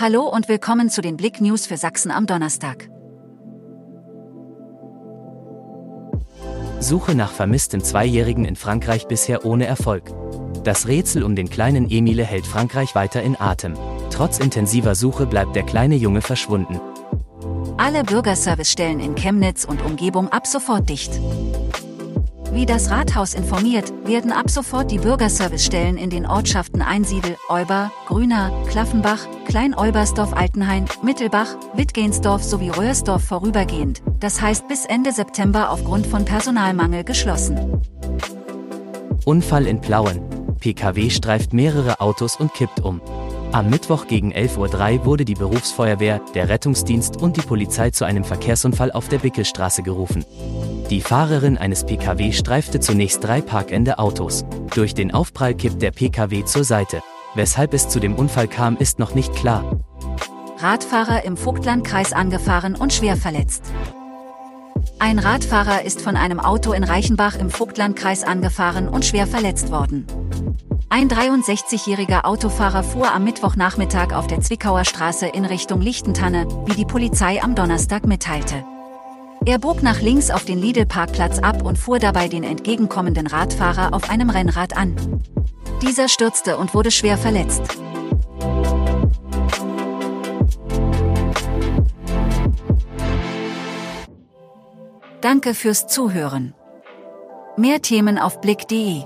Hallo und willkommen zu den Blick News für Sachsen am Donnerstag. Suche nach vermissten Zweijährigen in Frankreich bisher ohne Erfolg. Das Rätsel um den kleinen Emile hält Frankreich weiter in Atem. Trotz intensiver Suche bleibt der kleine Junge verschwunden. Alle Bürgerservicestellen in Chemnitz und Umgebung ab sofort dicht. Wie das Rathaus informiert, werden ab sofort die Bürgerservicestellen in den Ortschaften Einsiedel, Euber, Grüner, Klaffenbach, Klein-Olbersdorf, Altenhain, Mittelbach, Wittgensdorf sowie Röhrsdorf vorübergehend, das heißt bis Ende September aufgrund von Personalmangel geschlossen. Unfall in Plauen. PKW streift mehrere Autos und kippt um. Am Mittwoch gegen 11.03 Uhr wurde die Berufsfeuerwehr, der Rettungsdienst und die Polizei zu einem Verkehrsunfall auf der Bickelstraße gerufen. Die Fahrerin eines Pkw streifte zunächst drei parkende Autos. Durch den Aufprall kippt der Pkw zur Seite. Weshalb es zu dem Unfall kam, ist noch nicht klar. Radfahrer im Vogtlandkreis angefahren und schwer verletzt. Ein Radfahrer ist von einem Auto in Reichenbach im Vogtlandkreis angefahren und schwer verletzt worden. Ein 63-jähriger Autofahrer fuhr am Mittwochnachmittag auf der Zwickauer Straße in Richtung Lichtentanne, wie die Polizei am Donnerstag mitteilte. Er bog nach links auf den Lidl-Parkplatz ab und fuhr dabei den entgegenkommenden Radfahrer auf einem Rennrad an. Dieser stürzte und wurde schwer verletzt. Danke fürs Zuhören. Mehr Themen auf blick.de